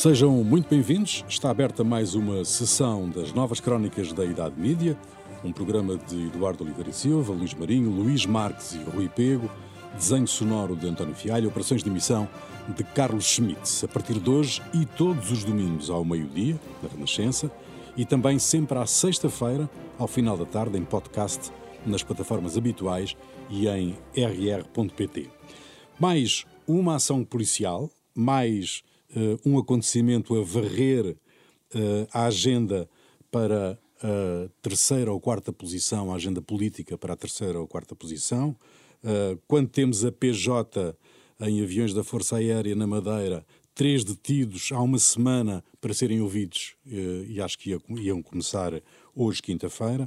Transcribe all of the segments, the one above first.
Sejam muito bem-vindos. Está aberta mais uma sessão das Novas Crónicas da Idade Mídia, um programa de Eduardo Oliveira Silva, Luís Marinho, Luís Marques e Rui Pego, desenho sonoro de António Fialho, operações de emissão de Carlos Schmitz, a partir de hoje e todos os domingos ao meio-dia, na Renascença, e também sempre à sexta-feira, ao final da tarde, em podcast, nas plataformas habituais e em rr.pt. Mais uma ação policial, mais uh, um acontecimento a varrer uh, a agenda para a terceira ou quarta posição, a agenda política para a terceira ou quarta posição. Uh, quando temos a PJ em aviões da Força Aérea na Madeira, três detidos há uma semana para serem ouvidos, uh, e acho que iam começar hoje, quinta-feira.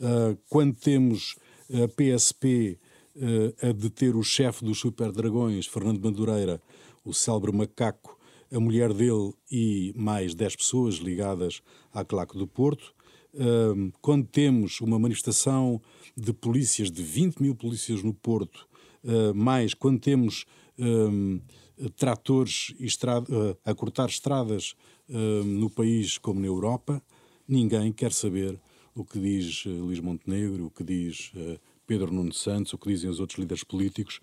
Uh, quando temos a PSP a deter o chefe dos Super Dragões, Fernando Madureira, o célebre macaco, a mulher dele e mais 10 pessoas ligadas à Claque do Porto. Quando temos uma manifestação de polícias, de 20 mil polícias no Porto, uh, mais quando temos tratores uh, a cortar estradas no país como na Europa, ninguém quer saber o que diz uh, Luís Montenegro, o que diz Pedro Nuno Santos, o que dizem os outros líderes políticos.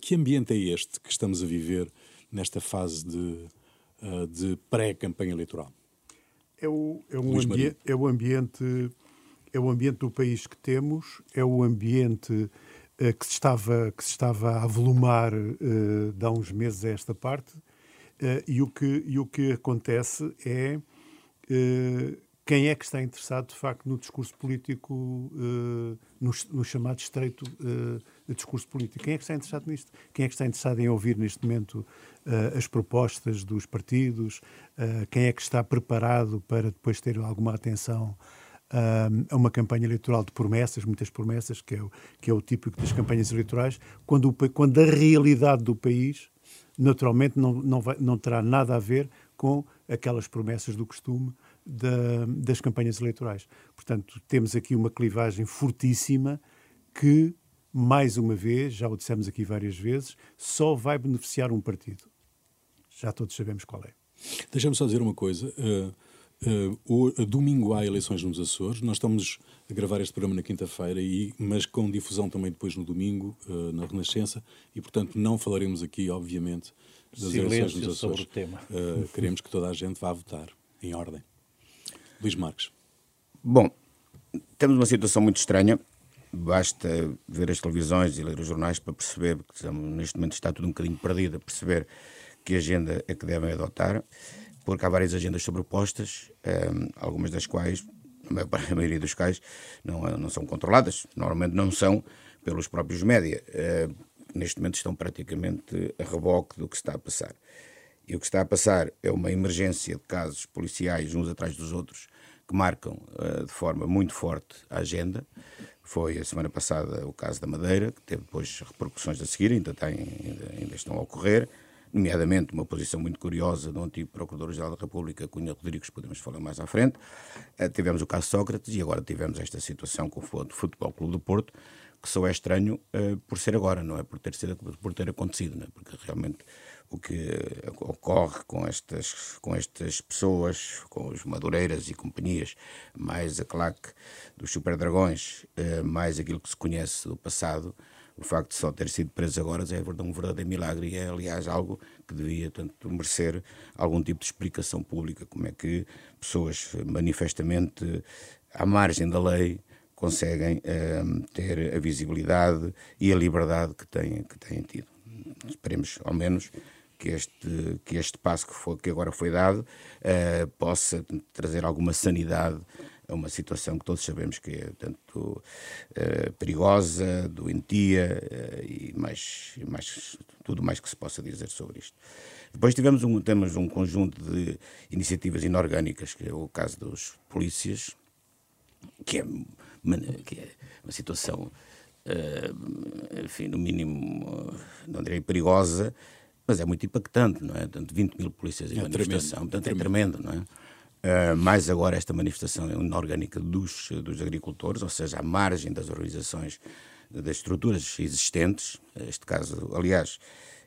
que ambiente é este que estamos a viver nesta fase de, de pré-campanha eleitoral? É o, é, um ambi é o ambiente é o ambiente do país que temos, é o ambiente uh, que, se estava, que se estava a avolumar uh, de há uns meses a esta parte, uh, e, o que, e o que acontece é quem é que está interessado, de facto, no discurso político, no, no, chamado estreito discurso político? Quem é que está interessado nisto? Quem é que está interessado em ouvir, neste momento, uh, as propostas dos partidos? quem é que está preparado para depois ter alguma atenção a uma campanha eleitoral de promessas, muitas promessas, que é o, que é o típico das campanhas eleitorais, quando, o, quando a realidade do país, naturalmente, não, não, vai, não terá nada a ver com aquelas promessas do costume da, das campanhas eleitorais. Portanto, temos aqui uma clivagem fortíssima que, mais uma vez, já o dissemos aqui várias vezes, só vai beneficiar um partido. Já todos sabemos qual é. Deixa-me só dizer uma coisa. Uh, uh, o, domingo há eleições nos Açores. Nós estamos a gravar este programa na quinta-feira, mas com difusão também depois no domingo, uh, na Renascença, e portanto não falaremos aqui, obviamente, das Silêncio eleições nos Açores. Sobre o tema. queremos que toda a gente vá votar em ordem. Luís Marques. Bom, temos uma situação muito estranha. Basta ver as televisões e ler os jornais para perceber que neste momento está tudo um bocadinho perdido, a perceber que agenda é que devem adotar, porque há várias agendas sobrepostas, ehm, algumas das quais, a maioria dos quais, não, não são controladas, normalmente não são pelos próprios média. Uh, neste momento estão praticamente a reboque do que está a passar. E o que está a passar é uma emergência de casos policiais uns atrás dos outros que marcam uh, de forma muito forte a agenda. Foi a semana passada o caso da Madeira, que teve depois repercussões a seguir, ainda, tem, ainda, ainda estão a ocorrer, nomeadamente uma posição muito curiosa do antigo Procurador-Geral da República, Cunha Rodrigues, podemos falar mais à frente. Uh, tivemos o caso Sócrates e agora tivemos esta situação com o Futebol Clube do Porto, que só é estranho uh, por ser agora, não é por ter, sido, por ter acontecido, é? porque realmente o que ocorre com estas, com estas pessoas, com os Madureiras e companhias, mais a claque dos Super Dragões, eh, mais aquilo que se conhece do passado, o facto de só ter sido preso agora é um verdadeiro milagre e é, aliás, algo que devia tanto merecer algum tipo de explicação pública. Como é que pessoas manifestamente à margem da lei conseguem eh, ter a visibilidade e a liberdade que têm, que têm tido. Esperemos, ao menos, que este, que este passo que, foi, que agora foi dado uh, possa trazer alguma sanidade a uma situação que todos sabemos que é tanto uh, perigosa, doentia uh, e mais, mais, tudo mais que se possa dizer sobre isto. Depois tivemos um, temos um conjunto de iniciativas inorgânicas, que é o caso dos polícias, que é que é uma situação, enfim, no mínimo, não direi perigosa, Mas é muito impactante, não é? Tanto 20 mil polícias em é manifestação, tremendo, portanto é tremendo, não é? Uh, mais agora esta manifestação inorgânica dos, dos agricultores, ou seja, à margem das organizações, das estruturas existentes. Este caso, aliás,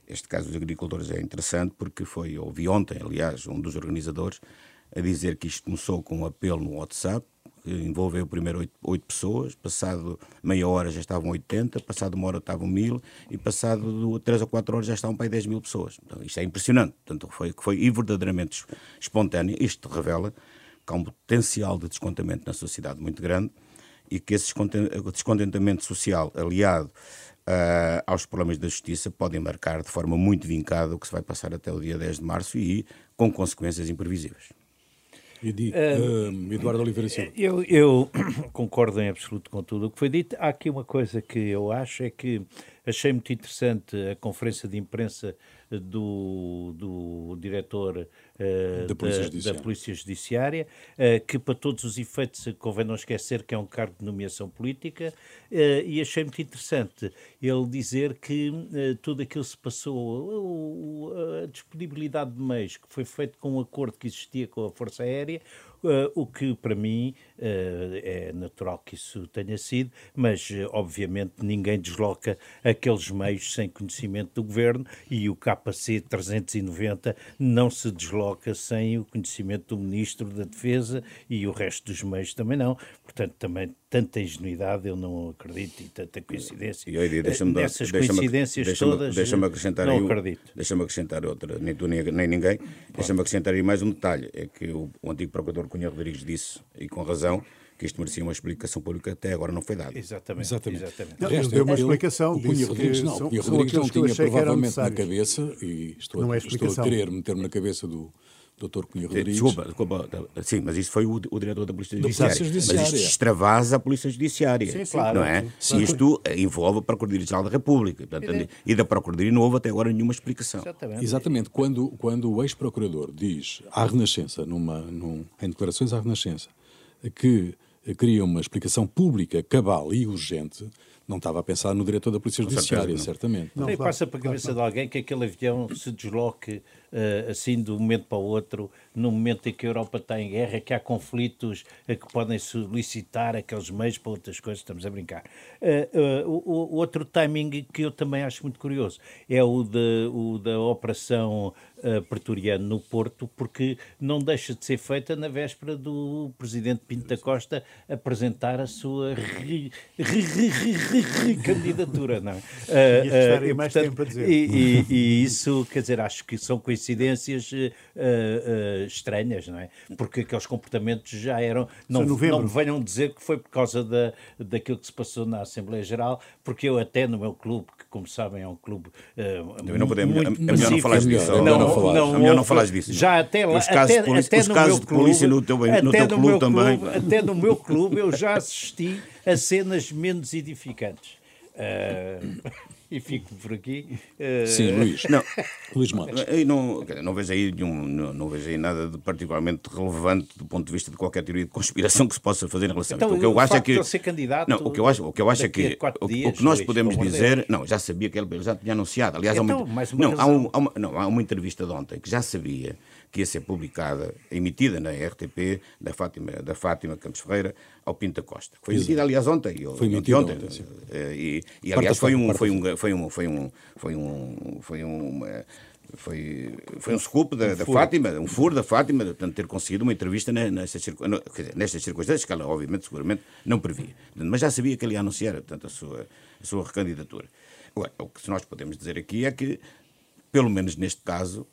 este caso dos agricultores é interessante porque foi, ouvi ontem, aliás, um dos organizadores a dizer que isto começou com um apelo no WhatsApp, que envolveu primeiro oito, pessoas, passado meia hora já estavam 80, passado uma hora estavam mil e passado três ou quatro horas já estavam para aí 10 mil pessoas. Então, isto é impressionante. Portanto, foi, foi verdadeiramente espontâneo. Isto revela que há um potencial de descontentamento na sociedade muito grande e que esse descontentamento social aliado uh, aos problemas da justiça podem marcar de forma muito vincada o que se vai passar até o dia 10 de março e com consequências imprevisíveis. Edi, Eduardo Oliveira Silva. Eu, eu concordo em absoluto com tudo o que foi dito. Há aqui uma coisa que eu acho é que achei muito interessante a conferência de imprensa do, do diretor uh, da, Polícia da, da, Polícia Judiciária, uh, que para todos os efeitos convém não esquecer que é um cargo de nomeação política, uh, e achei muito interessante ele dizer que tudo aquilo se passou, a disponibilidade de meios que foi feito com um acordo que existia com a Força Aérea, o que para mim é natural que isso tenha sido, mas uh, obviamente ninguém desloca aqueles meios sem conhecimento do governo e o KC 390 não se desloca sem o conhecimento do Ministro da Defesa e o resto dos meios também não. Portanto, também tanta ingenuidade eu não acredito e tanta coincidência. E, aí, deixa-me Nessas deixa coincidências deixa todas deixa acrescentar não acredito. Deixa-me acrescentar outra, nem tu nem, nem ninguém, deixa-me acrescentar aí mais um detalhe, é que o, o antigo Procurador Cunha Rodrigues disse, e com razão, que isto merecia uma explicação pública até agora não foi dada. Exatamente. Exatamente. Exatamente. Não, ele deu uma explicação. O Cunha Rodrigues não. O Cunha Rodrigues não tinha provavelmente na cabeça, e estou, não é estou a querer meter-me na cabeça do, Dr. Cunha Rodrigues. Desculpa, desculpa, sim, mas isso foi o, o diretor da Polícia Judiciária. Judiciária. Mas isto extravasa a Polícia Judiciária. Sim, claro. Não é? Sim. Isto envolve a Procuradoria-Geral da República. Portanto, e da Procuradoria não houve até agora nenhuma explicação. Exatamente. Exatamente. Quando, quando o ex-procurador diz à Renascença, numa, num, em declarações à Renascença, que queria uma explicação pública, cabal e urgente, não estava a pensar no diretor da Polícia Judiciária, certamente. Não, não passa para a cabeça de alguém que aquele avião se desloque uh, assim de um momento para o outro, no momento em que a Europa está em guerra, que há conflitos que podem solicitar aqueles meios para outras coisas, estamos a brincar. Uh, o, o, outro timing que eu também acho muito curioso é o, de, o da Operação Pretoriano no Porto, porque não deixa de ser feita na véspera do Presidente Pinto da Costa apresentar a sua candidatura, não é? E, e, e, isso, quer dizer, acho que são coincidências uh, uh, estranhas, não é? Porque aqueles comportamentos já eram. Não, não me venham dizer que foi por causa da, daquilo que se passou na Assembleia Geral, porque eu até no meu clube, que como sabem é um clube. Uh, não podemos, muito é melhor não falar disso. Não, não, falar, não, é melhor não falar disso. Já até lá. Os casos, até, polícia, até os casos de polícia no teu, no teu clube, clube também. Até no meu clube eu já assisti a cenas menos edificantes. Uh, e fico por aqui. Uh... Sim, Luís. Não, Luís Montes. Não, não, vejo aí nenhum, não, não, vejo aí nada de particularmente relevante do ponto de vista de qualquer teoria de conspiração que se possa fazer em relação então, a isso. O que eu acho é que. Ser candidato não, o que eu acho, o que eu acho é que. O, dias, o, que nós Luís, podemos dizer. Deus. Não, já sabia que ele já tinha anunciado. Aliás, então, há, uma, não, há, um, há, uma, não, há uma entrevista de ontem que já sabia que ia ser publicada, emitida na RTP, da Fátima, da Fátima Campos Ferreira ao Pinto da Costa. Foi emitida, aliás, ontem. Foi emitida ontem. ontem eh, e, e, aliás, foi um, foi um, foi um, foi um, foi um, foi um, foi, foi um scoop da, um da Fátima, um furo da Fátima, de ter conseguido uma entrevista nestas, nestas circunstâncias, que ela, obviamente, seguramente, não previa. Mas já sabia que ele ia anunciar, portanto, a sua, a sua recandidatura. O que nós podemos dizer aqui é que, pelo menos neste caso,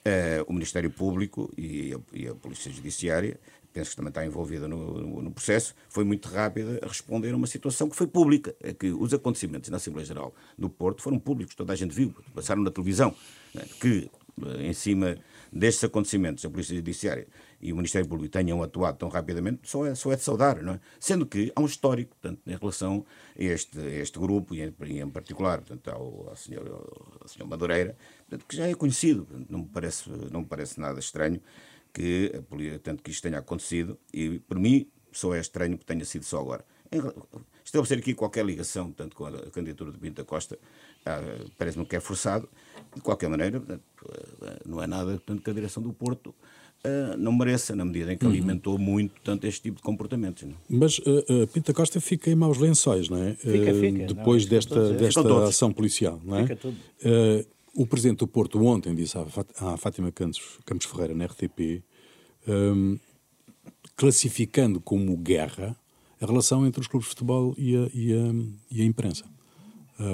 Uh, o Ministério Público e a, e a, Polícia Judiciária, penso que também está envolvida no, no, processo, foi muito rápida a responder a uma situação que foi pública. É que os acontecimentos na Assembleia Geral do Porto foram públicos, toda a gente viu, passaram na televisão, né, que uh, em cima destes acontecimentos a Polícia Judiciária e o Ministério Público tenham atuado tão rapidamente, só é, só é de saudar, não é? Sendo que há um histórico, portanto, em relação a este, a este grupo, e em, em particular, portanto, ao, ao, senhor, ao senhor Madureira, portanto, que já é conhecido. Não me parece, não me parece nada estranho que, tanto que isto tenha acontecido, e por mim só é estranho que tenha sido só agora. Estabelecer aqui qualquer ligação, tanto com a candidatura de Pinto da Costa, ah, parece-me que é forçado. De qualquer maneira, não é nada tanto que a direção do Porto Uh, não mereça, na medida em que uhum. alimentou muito tanto este tipo de comportamentos. Não? Mas uh, uh, Pinta Costa fica em maus lençóis, não é? Fica, fica. Depois não, desta, desta ação policial, não é? Fica tudo. O Presidente do Porto ontem disse à, Fátima Campos, Campos Ferreira, na RTP, um, classificando como guerra a relação entre os clubes de futebol e a, e a, e a imprensa.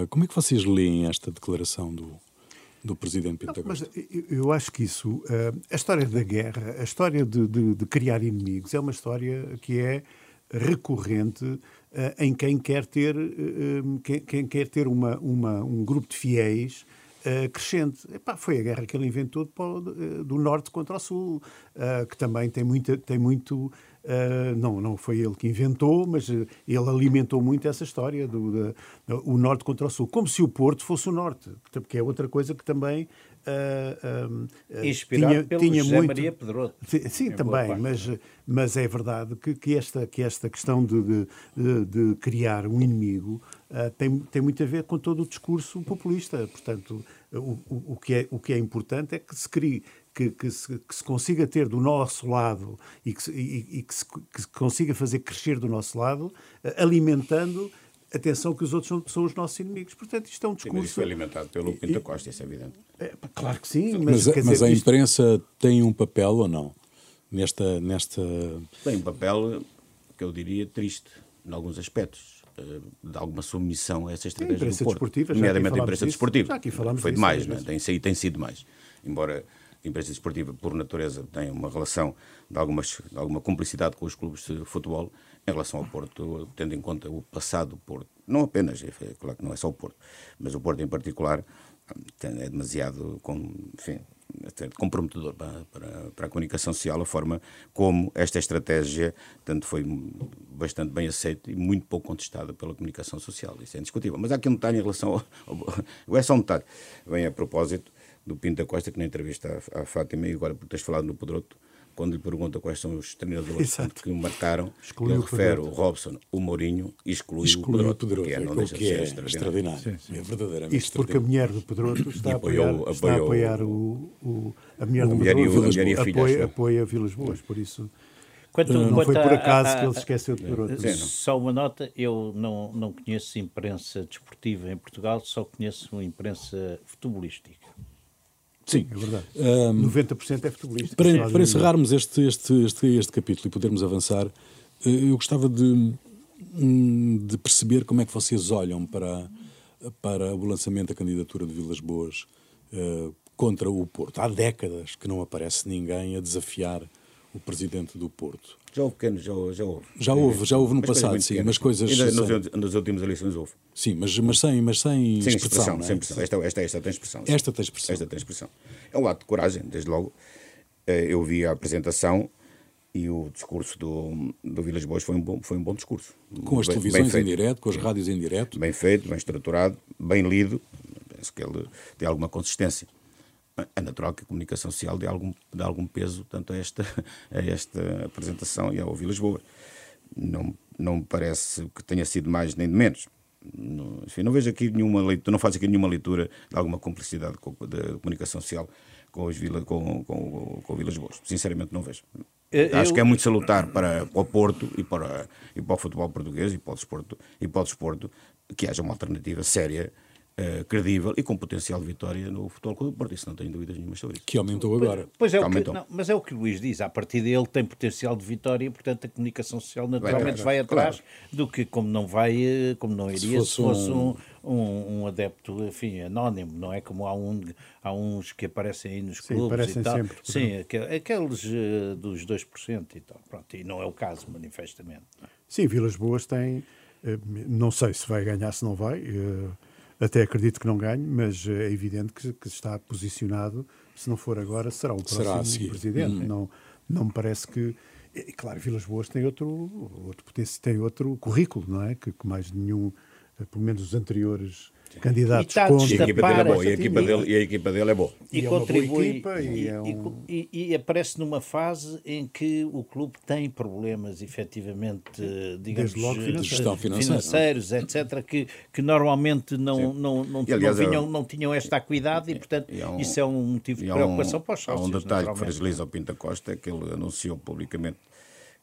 como é que vocês leem esta declaração do, do presidente Pentagónico. Mas eu acho que isso, uh, a história da guerra, a história de, de, de, criar inimigos, é uma história que é recorrente uh, em quem quer ter, uh, quem, quer ter uma, uma, um grupo de fiéis crescente. Epá, foi a guerra que ele inventou do, do norte contra o sul, que também tem, muita, tem muito Uh, não, não foi ele que inventou, mas uh, ele alimentou muito essa história do, do, o norte contra o sul, como se o Porto fosse o norte, porque é outra coisa que também uh, inspirado tinha, pelo tinha José muito... Maria Pedroso. Sim, sim também, mas, mas é verdade que, que, esta, que esta questão de, de, de criar um inimigo tem, tem muito a ver com todo o discurso populista. Portanto, o, o, o, que é, o que é importante é que se crie, que, que, se, que, se, consiga ter do nosso lado e que, se, e, e que, se, que se consiga fazer crescer do nosso lado, eh, alimentando atenção que os outros são, são, os nossos inimigos. Portanto, isto é um discurso. Sim, isso foi alimentado pelo Pinto Costa, isso é evidente. É, claro que sim, mas, mas, mas a imprensa isto... tem um papel ou não? Nesta, nesta. Tem um papel que eu diria triste, em alguns aspectos de alguma submissão a essa estratégia imprensa do Porto. Nomeadamente a imprensa disso, desportiva. Já aqui falamos Foi disso, demais, é? Tem, tem sido mais. Embora a imprensa desportiva, por natureza, tem uma relação de, algumas, de alguma cumplicidade com os clubes de futebol, em relação ao Porto, tendo em conta o passado do Porto. Não apenas, é claro que não é só o Porto, mas o Porto em particular é demasiado, enfim, comprometedor para, para, para, a comunicação social, a forma como esta estratégia tanto foi bastante bem aceita e muito pouco contestada pela comunicação social. Isso é indiscutível. Mas há aqui um detalhe em relação ao. ao é só um detalhe. Vem a propósito do Pinto da Costa, que na entrevista à, à Fátima, e agora por teres falado no Pedroto, quando lhe pergunta quais são os treinadores que o marcaram, Excluiu ele refere o Robson, o Mourinho e exclui, exclui o Pedroto, que é, não deixa que é extraordinário. Sim, sim. É verdadeiramente Isto porque a mulher do Pedroto está, a apoiar, apoiou, está a apoiar o, o, a mulher do Pedroto, apoia, apoia Vilas Boas, por isso... Quanto, não quanto foi por acaso a, a, que ele se esqueceu de Pedroto. Só uma nota, eu não, não conheço imprensa desportiva em Portugal, só conheço imprensa futebolística. Sim, é verdade. Um, 90% é futebolista. Para, para encerrarmos este, este, este, este capítulo e podermos avançar, eh, eu gostava de, hum, de perceber como é que vocês olham para, para o lançamento da candidatura de Vilas Boas uh, contra o Porto. Há décadas que não aparece ninguém a desafiar o presidente do Porto. Já houve pequenos, já, já houve. Já houve, já houve no mas passado, sim, mas coisas... Ainda nas últimas eleições houve. Sim, mas, mas sem, mas sem, sem expressão. expressão é? Sem expressão. Esta, esta, esta tem expressão. Esta tem expressão. Esta tem expressão. É um ato de coragem, desde logo. Eh, eu vi a apresentação e o discurso do, do Vilas Boas foi um bom, foi um bom discurso. Com as bem, televisões bem em direto, com as rádios em direto. Bem feito, bem estruturado, bem lido. Penso que ele tem alguma consistência é natural que a comunicação social dê algum, dê algum peso tanto a esta, a esta apresentação e ao Vilas Boas. Não, não me parece que tenha sido mais nem de menos. Não, enfim, não vejo aqui nenhuma leitura, não faço aqui nenhuma leitura de alguma cumplicidade da comunicação social com, os Vila, com, com, com o Vilas Boas. Sinceramente, não vejo. Eu... Acho que é muito salutar para, para o Porto e para, e para o futebol português e para o desporto, e para o desporto que haja uma alternativa séria uh, credível e com potencial de vitória no Futebol Clube do Porto. Isso não tenho dúvidas nenhuma sobre isso. Que aumentou agora. Pois, é, o que, não, mas é o que o Luís diz. A partir dele tem potencial de vitória e, portanto, a comunicação social naturalmente vai, vai atrás claro. do que como não vai, eh, como não iria se fosse, se fosse um... Um, um, adepto, enfim, anónimo, não é como há, um, há uns que aparecem aí nos clubes Sim, e tal. Sempre, Sim, aqueles uh, dos 2% e tal. Pronto, e não é o caso, manifestamente. Sim, Vilas Boas tem, não sei se vai ganhar, se não vai, até acredito que não ganhe, mas é evidente que, que está posicionado. Se não for agora, será o próximo será presidente. Hum. Não, não me parece que. E, claro, Vilas Boas tem outro, outro, tem outro currículo, não é? Que, que mais nenhum, pelo menos os anteriores candidatos e, contra. E a equipa dele é boa. E a equipa dele, e a equipa dele é boa. E, e é contribui. Equipa, e, é um... e, e, aparece numa fase em que o clube tem problemas, efetivamente, digamos, logo, gestão financeiros, etc., que, que normalmente não, não, não, e, aliás, não, vinham, é não tinham esta acuidade e, portanto, é um, isso é um motivo de preocupação um, para os sócios. Há um detalhe que fragiliza o Pinta Costa, é que ele anunciou publicamente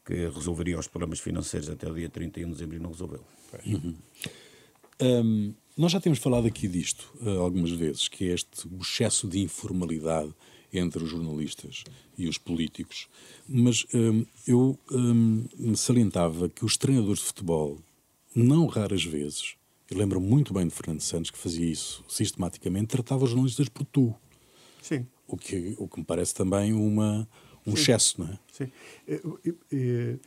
que resolveria os problemas financeiros até o dia 31 de dezembro e não resolveu. Uhum. Um, nós já temos falado aqui disto uh, algumas vezes, que é este excesso de informalidade entre os jornalistas e os políticos, mas um, eu um, salientava que os treinadores de futebol, não raras vezes, eu lembro muito bem de Fernando Santos que fazia isso sistematicamente, tratava os jornalistas por tu. Sim. O que, o que me parece também uma, um Sim. excesso, não é? Sim. Eu, eu,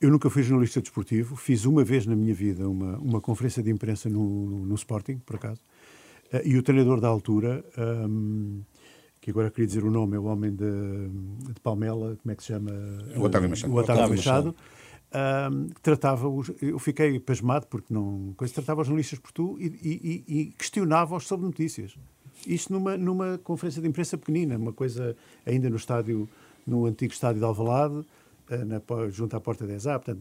eu, nunca fui jornalista desportivo, fiz uma vez na minha vida uma, uma conferência de imprensa no, no, no Sporting, por acaso, uh, e o treinador da altura, um, que agora queria dizer o nome, é o homem de, de Palmela, como é que se chama? O Otávio Machado. O Otávio Machado. Um, tratava os, eu fiquei pasmado porque não coisa tratava os jornalistas por tu e, e, e questionava-os sobre notícias isto numa, numa conferência de imprensa pequenina uma coisa ainda no estádio no antigo estádio de Alvalade, eh, na, junto à porta 10A, portanto,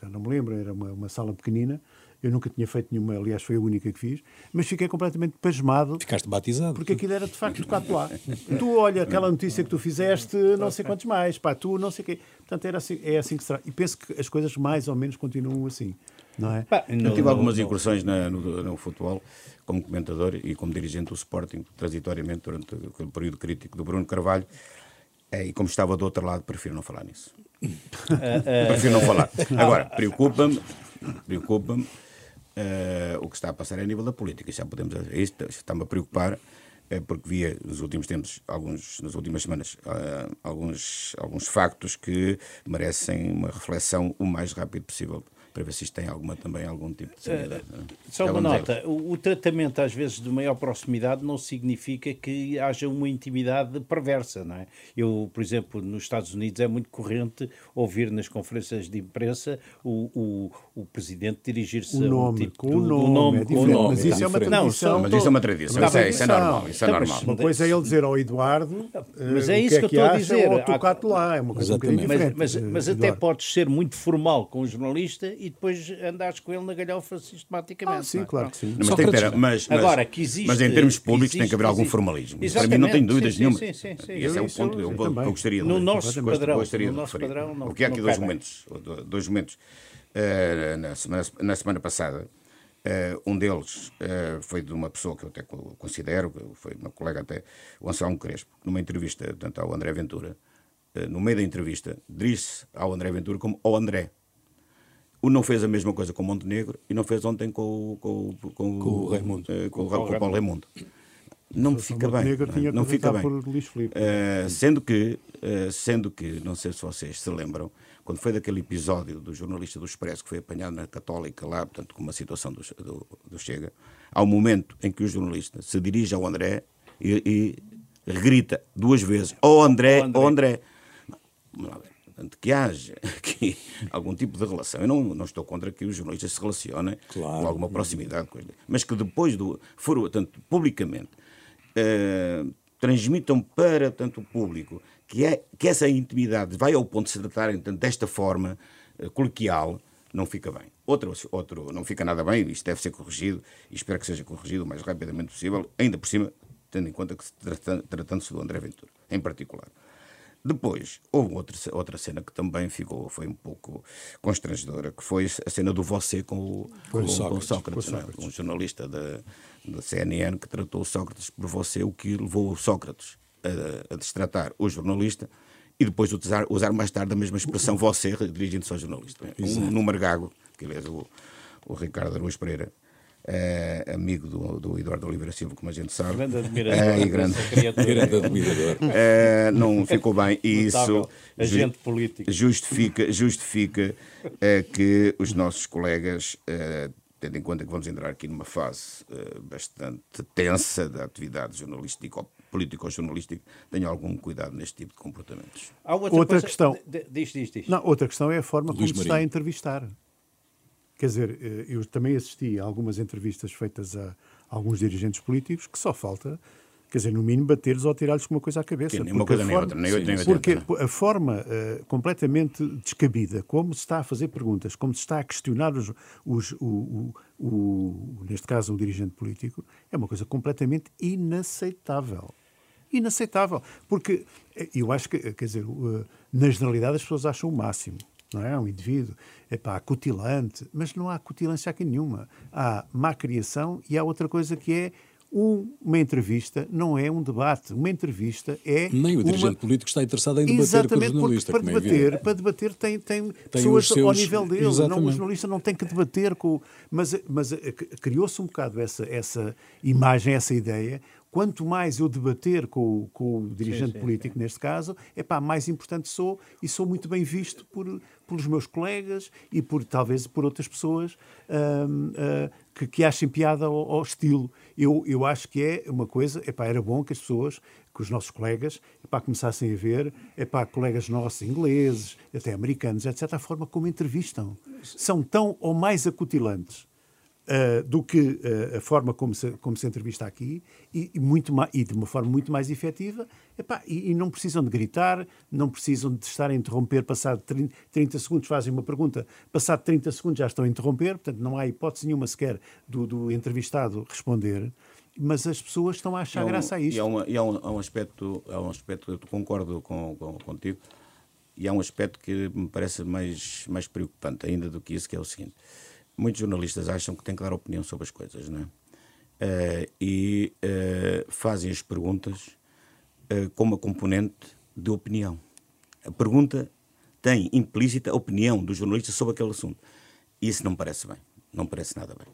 já não me lembro, era uma, uma, sala pequenina. Eu nunca tinha feito nenhuma, aliás, foi a única que fiz, mas fiquei completamente pasmado. Ficaste batizado. Porque aquilo era de facto tocado lá. tu olha aquela notícia que tu fizeste, não sei quantos mais, pá, tu não sei o quê. Portanto, era assim, é assim que se trata. E penso que as coisas mais ou menos continuam assim. Não é? Pá, eu tive algumas incursões na, no, no, futebol como comentador e como dirigente do Sporting, transitoriamente durante o período crítico do Bruno Carvalho. É, e como estava do outro lado, prefiro não falar nisso. prefiro não falar. Agora, preocupa-me, preocupa-me uh, o que está a passar a nível da política. Já podemos, isto está-me a preocupar, é porque via nos últimos tempos, alguns, nas últimas semanas, uh, alguns, alguns factos que merecem uma reflexão o mais rápido possível para ver se isto tem alguma, também algum tipo de seriedade. Uh, só uma nota, o, o, tratamento às vezes de maior proximidade não significa que haja uma intimidade perversa, não é? Eu, por exemplo, nos Estados Unidos é muito corrente ouvir nas conferências de imprensa o, o, o presidente dirigir-se a um tipo com o nome, nome, é com nome. Mas isso é uma tradição. Não, mas isso é uma tradição, isso é, isso é normal. Isso é então, normal. Uma coisa é ele dizer ao Eduardo mas é isso que, é que eu estou a dizer. Ou tocar-te lá, é uma coisa um diferente. Mas, mas, mas até podes ser muito formal com o jornalista e depois andares com ele na galhofa sistematicamente. Ah, sim, é? claro que sim. Mas, tem, pera, mas, mas, Agora, que existe, mas em termos públicos existe, tem que haver algum formalismo. Para mim não tenho dúvidas sim, nenhuma. Sim, sim, sim, Esse é o ponto que eu, eu, gostaria de No nosso padrão. No nosso padrão não, Porque há aqui dois momentos. Dois momentos. Uh, na, semana, na semana passada, Uh, um deles uh, foi de uma pessoa que eu até considero, foi uma colega até, o Anselmo Crespo, numa entrevista portanto, ao André Ventura, uh, no meio da entrevista, disse ao André Ventura como ao André. O não fez a mesma coisa com o Montenegro e não fez ontem com, com, com, com, com o Raimundo. Uh, com, o Paulo Raimundo. Não me fica bem. Não, não fica bem. Uh, sendo que, uh, sendo que, não sei se vocês se lembram, quando foi daquele episódio do jornalista do Expresso que foi apanhado na Católica lá, portanto, com uma situação do, do, do Chega, há um momento em que o jornalista se dirige ao André e, e grita duas vezes: Ó oh André, ó oh André. Vamos lá ver portanto, que haja aqui algum tipo de relação. Eu não, não estou contra que os jornalistas se relacionem claro. com alguma proximidade com mas que depois do for, portanto, publicamente uh, transmitam para tanto o público que, é, que essa intimidade vai ao ponto de se tratarem desta forma uh, coloquial, não fica bem. Outro, outro não fica nada bem, isto deve ser corrigido e espero que seja corrigido o mais rapidamente possível, ainda por cima, tendo em conta que tratando-se do André Ventura, em particular. Depois, houve outra, outra cena que também ficou, foi um pouco constrangedora, que foi a cena do você com o, com, com Sócrates, com Sócrates, com Sócrates. É? um jornalista da, da CNN que tratou Sócrates por você, o que levou o Sócrates a, a destratar o jornalista e depois usar, usar mais tarde a mesma expressão você dirigindo-se ao jornalista. Um número gago, que aliás o, o Ricardo Araújo Pereira é, amigo do, do, Eduardo Oliveira Silva, como a gente sabe. Grande admirador. É, e grande, grande admirador. É, não ficou bem. E isso agente político. justifica, justifica é, que os nossos colegas, é, tendo em conta que vamos entrar aqui numa fase é, bastante tensa da atividade jornalística ou político-jornalística, tenham algum cuidado neste tipo de comportamentos. outra, outra questão. Diz, diz, diz. Não, outra questão é a forma como se está a entrevistar. Quer dizer, eh, eu também assisti a algumas entrevistas feitas a alguns dirigentes políticos que só falta quer dizer, no mínimo bater-lhes ou tirar-lhes uma coisa à cabeça. nem uma coisa nem outra, nem oito nem Porque a forma uh, completamente descabida, como se está a fazer perguntas, como se está a questionar os, os o, o, o, neste caso um dirigente político, é uma coisa completamente inaceitável. Inaceitável. Porque eh, eu acho que, quer dizer, na generalidade as pessoas acham o máximo não é? Um indivíduo, é pá, cutilante, mas não há cutilância aqui nenhuma. Há má criação e há outra coisa que é uma entrevista não é um debate. Uma entrevista é. Nem o dirigente uma... político está interessado em debater Exatamente, com o jornalista. Para, é debater, é para debater tem, tem, tem pessoas seus... ao nível dele. Não, o jornalista não tem que debater com. Mas, mas eh, criou-se um bocado essa, essa imagem, essa ideia. Quanto mais eu debater com, com o dirigente sim, sim, político, sim. neste caso, é pá, mais importante sou e sou muito bem visto por, pelos meus colegas e por talvez por outras pessoas uh, que, que achem piada ao, ao, estilo. Eu, eu acho que é uma coisa, epá, era bom que as pessoas, que os nossos colegas, epá, começassem a ver, epá, colegas nossos ingleses, até americanos, etc., a forma como entrevistam. São tão ou mais acutilantes uh, do que uh, a forma como se, como se entrevista aqui e, e muito e de uma forma muito mais efetiva. Epá, e, e, não precisam de gritar, não precisam de estar a interromper. Passado 30, 30, segundos fazem uma pergunta, passado 30 segundos já estão a interromper, portanto não há hipótese nenhuma sequer do, do entrevistado responder mas as pessoas estão a achar um, graça a isto. E há, uma, e há, um, há um, aspecto, há um aspecto, eu concordo com, com, contigo, e há um aspecto que me parece mais, mais preocupante ainda do que isso, que é o seguinte muitos jornalistas acham que têm que dar opinião sobre as coisas, não é? Uh, e uh, fazem as perguntas uh, com uma componente de opinião. A pergunta tem implícita a opinião do jornalista sobre aquele assunto. Isso não parece bem. Não parece nada bem.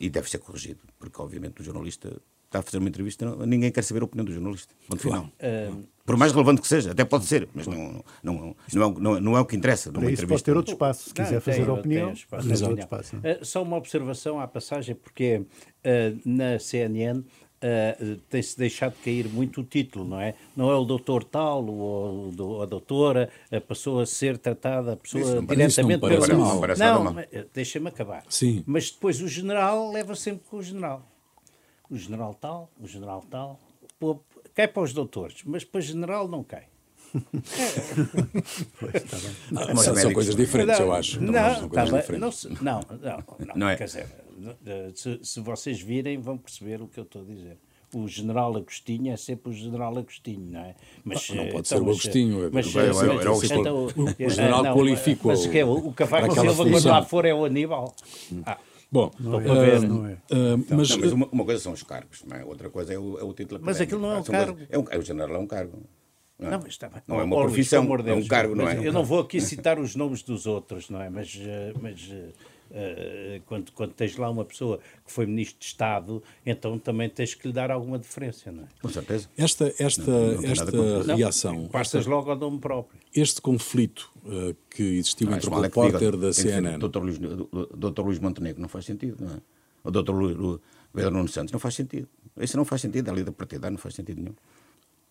E deve ser corrigido, porque obviamente o jornalista está a fazer uma entrevista, ninguém quer saber a opinião do jornalista. Ponto final. Uh, Por mais relevante que seja, até pode ser, mas não, não, não, é, não, não é o que interessa. Para isso pode ter outro espaço, se quiser fazer tem, opinião. Tem espaço, tem outro espaço. Uh, só uma observação à passagem, porque uh, na CNN Uh, tem-se deixado cair muito o título, não é? Não é o doutor tal ou a doutora, passou a ser tratada a pessoa isso diretamente não pelo... Mal. Não, não deixa-me acabar. Sim. Mas depois o general leva sempre com o general o general tal, o general tal, pô, cai para os doutores, mas para general não cai. pois, tá são, são coisas diferentes, não, eu acho. Não, não, tá não, não, não, não, é. quer dizer, se, se vocês virem, vão perceber o que eu estou a dizer o general Agostinho é sempre o general Agostinho, não é? Mas, não, não pode ser o Agostinho, mas, é, o, general qualifica Mas que é, o Cavaco Silva, quando lá for, é o Aníbal. Ah, Bom, não é, ver. Não é. Uh, mas, não, mas uma, uma, coisa são os cargos, não é? outra coisa é o, é o título Mas aquilo não é um cargo. É um, é o general é um cargo. Não, é? não, mas está bem. não é uma profissão, é um cargo, não é? Eu não vou aqui citar os nomes dos outros, não é? Mas, eh, mas uh, quando, quando tens lá uma pessoa que foi ministro de Estado, então também tens que lhe dar alguma diferença, não é? Com certeza. Esta, esta, não, esta reação. Passas logo ao nome próprio. Este conflito uh, que existiu entre o repórter da CNN. Dr. Luís, Dr. Luís Montenegro, não faz sentido, não é? O Dr. Luís Pedro Nuno Santos, não faz sentido. Isso não faz sentido, a líder partidária não faz sentido nenhum.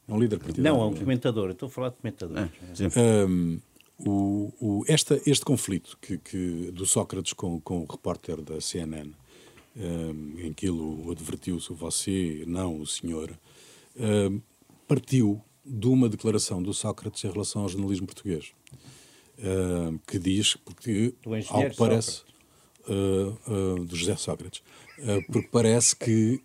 É um líder partidário. Não, é um comentador, estou a falar de comentador. É, um, o, o, esta, este conflito que, que, do Sócrates com, com o repórter da CNN, um, em que ele o advertiu-se, você, não o senhor, um, partiu de uma declaração do Sócrates em relação ao jornalismo português, um, que diz, porque, ao que parece, uh, uh, do José Sócrates, uh, porque parece que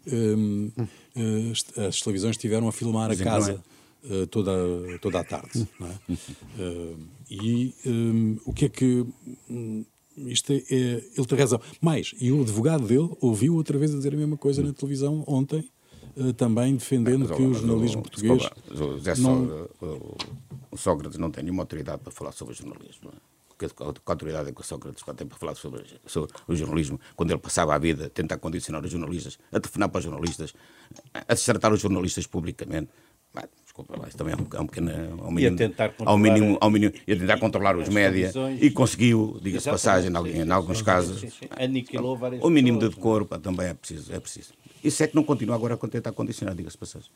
as televisões estiveram a filmar a casa uh, toda, toda a tarde. Não é? E um, o que é que. Um, isto é, é, ele tem razão. Mais, e o advogado dele ouviu outra vez a dizer a mesma coisa na televisão ontem, uh, também defendendo que o jornalismo português. O, Zé não... o, Sócrates não tem nenhuma autoridade para falar sobre o jornalismo. Que, que autoridade é que o Sócrates tem para falar sobre, sobre, o jornalismo, quando ele passava a vida a tentar condicionar os jornalistas, a telefonar para os jornalistas, a desertar os jornalistas publicamente lá, isso também é um, é um pequeno. Ao mínimo, e a tentar controlar, ao mínimo, ao mínimo, e a tentar controlar os média e conseguiu, diga-se passagem, em, em alguns casos. Aniquilou várias O mínimo de decoro também é preciso, é preciso. Isso é que não continua agora a tentar condicionar, diga-se passagem.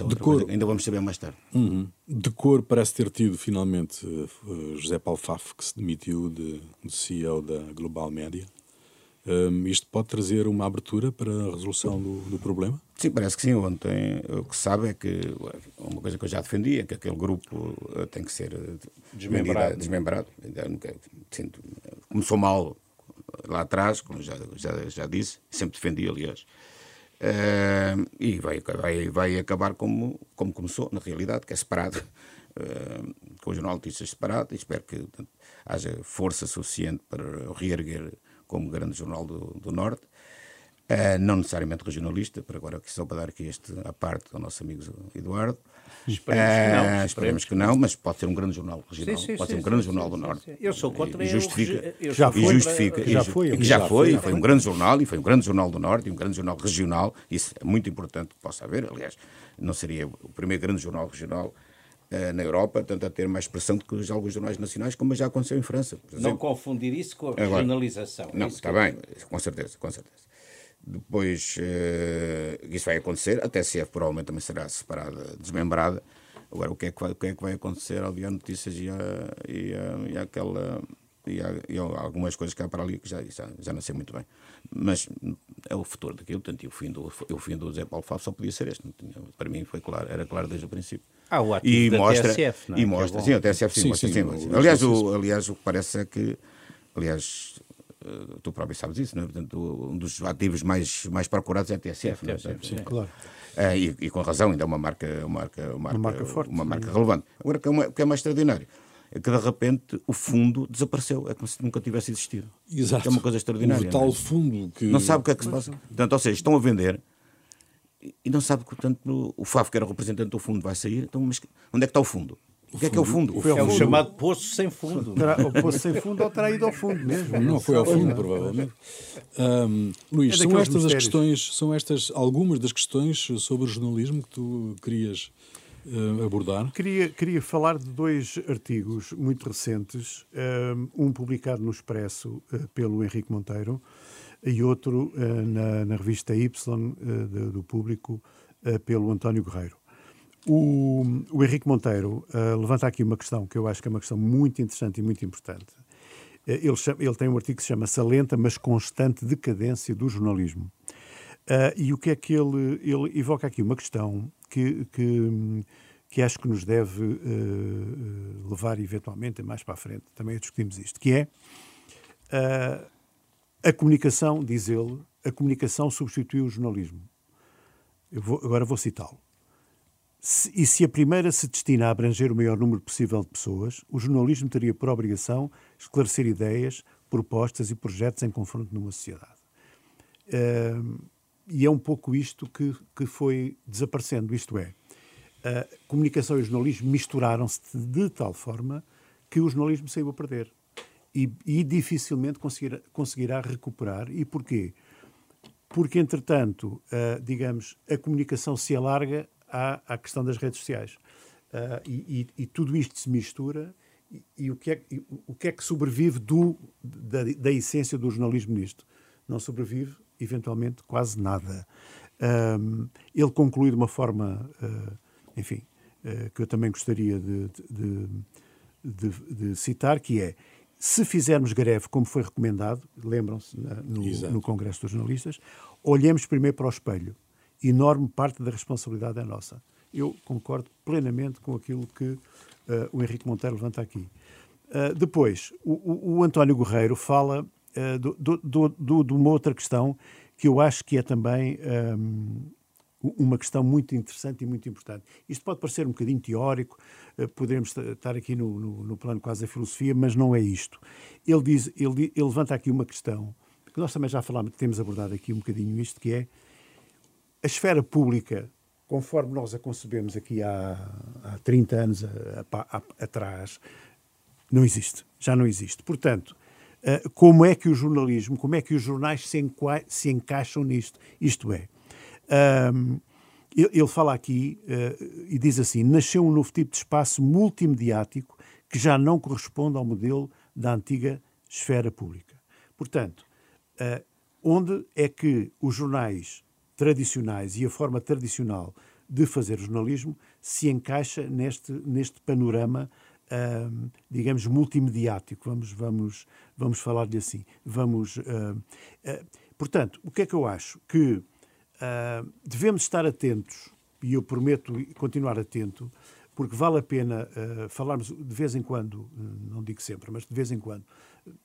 É de cor, ainda vamos saber mais tarde. Uhum. De cor parece ter tido finalmente uh, José Paulo Faf, que se demitiu de, de CEO da Global Média. Um, isto pode trazer uma abertura para a resolução do, do, problema? Sim, parece que sim. Ontem o que se sabe é que uma coisa que eu já defendi é que aquele grupo eh, tem que ser eh, desmembrado. desmembrado. Começou mal lá atrás, como já, já, já disse, sempre defendi, aliás. Uh, e vai, vai, vai acabar como, como começou, na realidade, que é separado, uh, com o Jornal de Notícias separado, e espero que portanto, haja força suficiente para reerguer como grande jornal do, do Norte, uh, não necessariamente regionalista, para agora só para dar aqui este à parte ao nosso amigo Eduardo. Esperemos que não. Esperemos, esperemos que não, mas pode ser um grande jornal regional, sim, sim, pode ser um grande sim, jornal do Norte. Eu sou contra e justifica, eu, já foi, e justifica, já foi, e já foi, foi um grande jornal e foi um grande jornal do Norte e um grande jornal regional. Isso é muito importante que possa haver. Aliás, não seria o primeiro grande jornal regional eh, na Europa, tanto a ter mais expressão do que alguns jornais nacionais, como já aconteceu em França. não confundir isso com a regionalização. Não, está bem, com certeza, com certeza. Depois, uh, isso vai acontecer, a TSF provavelmente também será separada, desmembrada. Agora, o que é que vai, o que é que vai acontecer ao Diário Notícias e, a, e, a, e aquela e há, e algumas coisas que há para ali que já, já, já não sei muito bem. Mas é o futuro daquilo, portanto, o fim do, o fim do Zé Paulo Fábio só podia ser este. Tinha, para mim foi claro, era claro desde o princípio. Ah, o e mostra, TSF, não é? E mostra, é sim, o TSF sim, sim, mostra, sim, sim, sim. Aliás, o, aliás, o que parece é que, aliás, eh, tu próprio sabes isso, não é? Portanto, um dos ativos mais, mais procurados é a TSF, não é? Sim, claro. Uh, e, e, com razão, ainda é uma marca, uma marca, uma marca, uma marca forte, uma marca relevante. Agora, o que, é que é mais extraordinário é que de repente o fundo desapareceu, é como se nunca tivesse existido. Exato. É uma coisa extraordinária. O tal é? fundo que. Não sabe o que é que se passa. Portanto, ou seja, estão a vender e não sabe que, portanto, o FAF, que era o representante do fundo, vai sair. Então, mas onde é que está o fundo? O que é que é o fundo? é o chamado poço sem fundo. O poço sem fundo ou terá ido ao fundo mesmo. Não foi ao fundo, provavelmente. Um, Luís, é são estas mistérios. as questões, são estas algumas das questões sobre o jornalismo que tu querias uh, abordar? Queria, queria falar de dois artigos muito recentes, um publicado no Expresso uh, pelo Henrique Monteiro e outro uh, na, na, revista Y de, do Público pelo António Guerreiro. O, o Henrique Monteiro levanta aqui uma questão que eu acho que é uma questão muito interessante e muito importante. Ele, chama, ele, tem um artigo que se chama Salenta, mas constante decadência do jornalismo. Uh, e o que é que ele, ele evoca aqui? Uma questão que, que, que acho que nos deve uh, levar eventualmente mais para a frente também a discutirmos isto, que é uh, a comunicação, diz ele, a comunicação substituiu o jornalismo. Vou, agora vou citá-lo. e se a primeira se destina a abranger o maior número possível de pessoas, o jornalismo teria por obrigação esclarecer ideias, propostas e projetos em confronto numa sociedade. Uh, e é um pouco isto que, que foi desaparecendo, isto é, a comunicação e o jornalismo misturaram-se de tal forma que o jornalismo saiu a perder. E, e dificilmente conseguirá, conseguirá, recuperar. E porquê? Porque, entretanto, uh, digamos, a comunicação se alarga à, à questão das redes sociais. Uh, e, e, e, tudo isto se mistura. E, o, que é, o que é que sobrevive do, da, da essência do jornalismo nisto? Não sobrevive eventualmente quase nada. Um, ele conclui de uma forma, uh, enfim, uh, que eu também gostaria de, de, de, de, citar, que é se fizermos greve como foi recomendado, lembram-se no, no, Congresso dos Jornalistas, olhemos primeiro para o espelho. Enorme parte da responsabilidade é nossa. Eu concordo plenamente com aquilo que uh, o Henrique Monteiro levanta aqui. depois, o, o, o António Guerreiro fala uh, do, do, do, de uma outra questão que eu acho que é também um, uma questão muito interessante e muito importante. Isto pode parecer um bocadinho teórico, uh, poderemos estar aqui no, no, no, plano quase da filosofia, mas não é isto. Ele, diz, ele, ele levanta aqui uma questão, que nós também já falámos, temos abordado aqui um bocadinho isto, que é a esfera pública, conforme nós a concebemos aqui há, há 30 anos a, a, a, atrás, não existe, já não existe. Portanto, eh, como é que o jornalismo, como é que os jornais se, se encaixam nisto. Isto é, um, ele fala aqui uh, e diz assim: nasceu um novo tipo de espaço multimediático que já não corresponde ao modelo da antiga esfera pública. Portanto, uh, onde é que os jornais tradicionais e a forma tradicional de fazer jornalismo se encaixa neste, neste panorama, uh, digamos, multimediático. Vamos, vamos, vamos falar-lhe assim. Vamos, uh, portanto, o que é que eu acho? Que devemos estar atentos, e eu prometo continuar atento, porque vale a pena falarmos de vez em quando, não digo sempre, mas de vez em quando,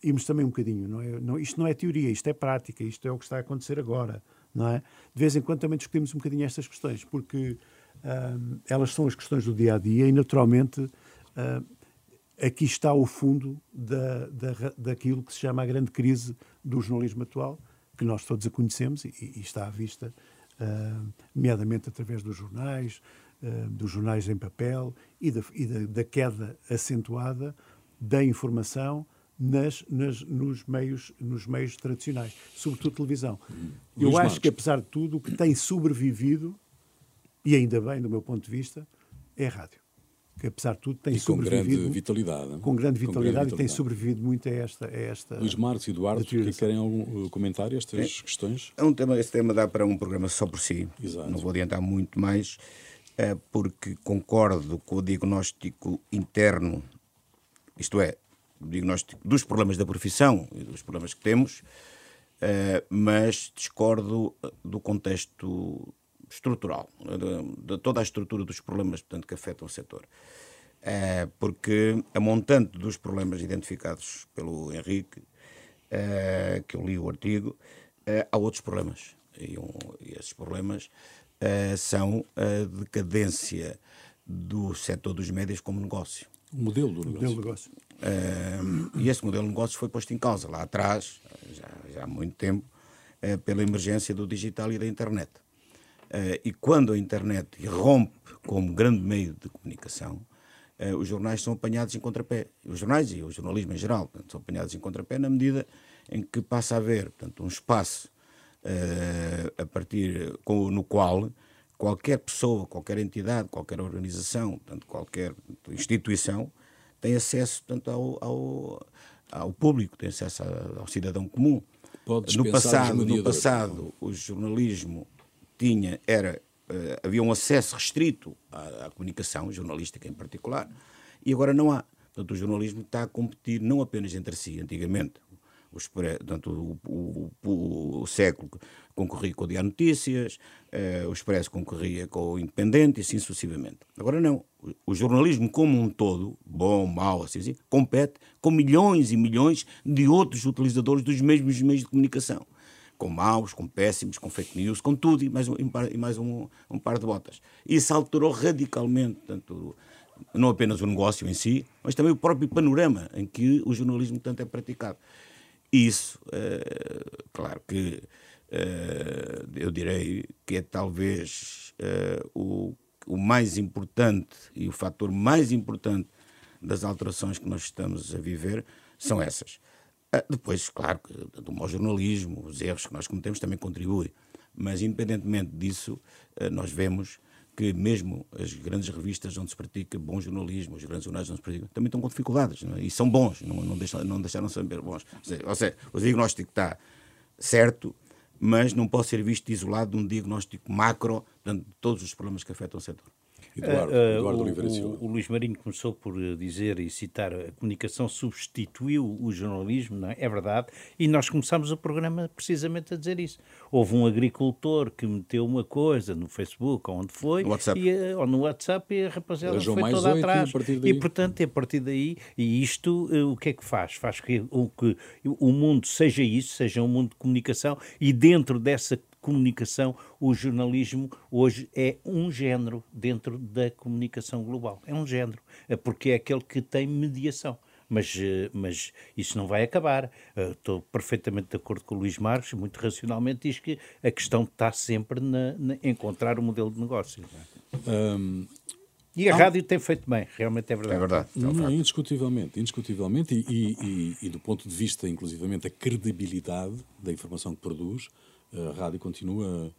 irmos também um bocadinho. Não é, não, isto não é teoria, isto é prática, isto é o que está a acontecer agora. Não é? De vez em quando também discutimos um bocadinho estas questões, porque uh, elas são as questões do dia a dia e, naturalmente, uh, aqui está o fundo da, da, daquilo que se chama a grande crise do jornalismo atual, que nós todos a conhecemos e, e está à vista, uh, nomeadamente através dos jornais, uh, dos jornais em papel e, da, e da, da, queda acentuada da informação nas, nas, nos, meios, nos meios tradicionais, sobretudo televisão. Eu acho Marcos. que, apesar de tudo, o que tem sobrevivido, e ainda bem, do meu ponto de vista, é a rádio. Que, apesar de tudo, tem e sobrevivido. Com grande vitalidade. Com grande vitalidade, e tem sobrevivido muito a esta. A esta Luís Marcos e Eduardo, que querem algum uh, comentário a estas é, questões? É um tema, esse tema dá para um programa só por si. Exato. Não vou adiantar muito mais, é, porque concordo com o diagnóstico interno, isto é, diagnóstico dos problemas da profissão e dos problemas que temos, uh, mas discordo eh, do contexto estrutural, de, de, toda a estrutura dos problemas portanto, que afetam o setor. Uh, porque a montante dos problemas identificados pelo Henrique, uh, que eu li o artigo, há outros problemas. E, um, e esses problemas são a decadência do setor dos médias como negócio. O modelo do negócio. Modelo negócio. E esse modelo de negócios foi posto em causa lá atrás, já, já há muito tempo, pela emergência do digital e da internet. Uh, e quando a internet rompe como grande meio de comunicação, os jornais são apanhados em contrapé. Os jornais e o jornalismo em geral portanto, são apanhados em contrapé na medida em que passa a haver portanto, um espaço a partir com, no qual qualquer pessoa, qualquer entidade, qualquer organização, portanto, qualquer instituição tem acesso tanto ao, ao, ao público, tem acesso ao cidadão comum. no passado, no passado, o jornalismo tinha era uh, havia um acesso restrito à, à, comunicação jornalística em particular e agora não há. Portanto, o jornalismo está a competir não apenas entre si. Antigamente, o, portanto, o, o, o, século concorria com o Diário Notícias, uh, o Expresso concorria com o Independente e assim sucessivamente. Agora não. O jornalismo como um todo, bom, mau, assim, assim, compete com milhões e milhões de outros utilizadores dos mesmos meios de comunicação. Com maus, com péssimos, com fake news, com tudo e mais um, e mais um, um par de botas. Isso alterou radicalmente, tanto, não apenas o negócio em si, mas também o próprio panorama em que o jornalismo tanto é praticado. Isso, é, claro que é, eu direi que é talvez é, o, o mais importante e o fator mais importante das alterações que nós estamos a viver são essas. Depois, claro, do mau jornalismo, os erros que nós cometemos também contribuem, mas independentemente disso, nós vemos que mesmo as grandes revistas onde se pratica bom jornalismo, os grandes jornais onde se pratica, também estão com dificuldades, é? e são bons, não, não, deixam, não deixaram de ser bons. Ou seja, o diagnóstico está certo, mas não pode ser visto isolado de um diagnóstico macro de todos os problemas que afetam o setor. Eduardo, uh, Eduardo o, Oliveira Silva. O, o, Luís Marinho começou por eh, dizer e citar a comunicação substituiu o jornalismo, não é? É verdade. E nós começámos o programa precisamente a dizer isso. Houve um agricultor que meteu uma coisa no Facebook, ou onde foi, no WhatsApp. E, ou no WhatsApp, e a rapaziada foi toda atrás. E, portanto, a partir daí, e isto o que é que faz? Faz que o, que o mundo seja isso, seja um mundo de comunicação, e dentro dessa comunicação, o jornalismo hoje é um género dentro da comunicação global. É um género, é porque é aquele que tem mediação. Mas, eh, mas isso não vai acabar. Eh, estou perfeitamente de acordo com o Luís Marques, muito racionalmente diz que a questão está sempre na, na encontrar o um modelo de negócio. Um, e a rádio tem feito bem, realmente é verdade. É verdade. É não, indiscutivelmente, indiscutivelmente, e, e, e, e, do ponto de vista, inclusivamente, a credibilidade da informação que produz, rádio continua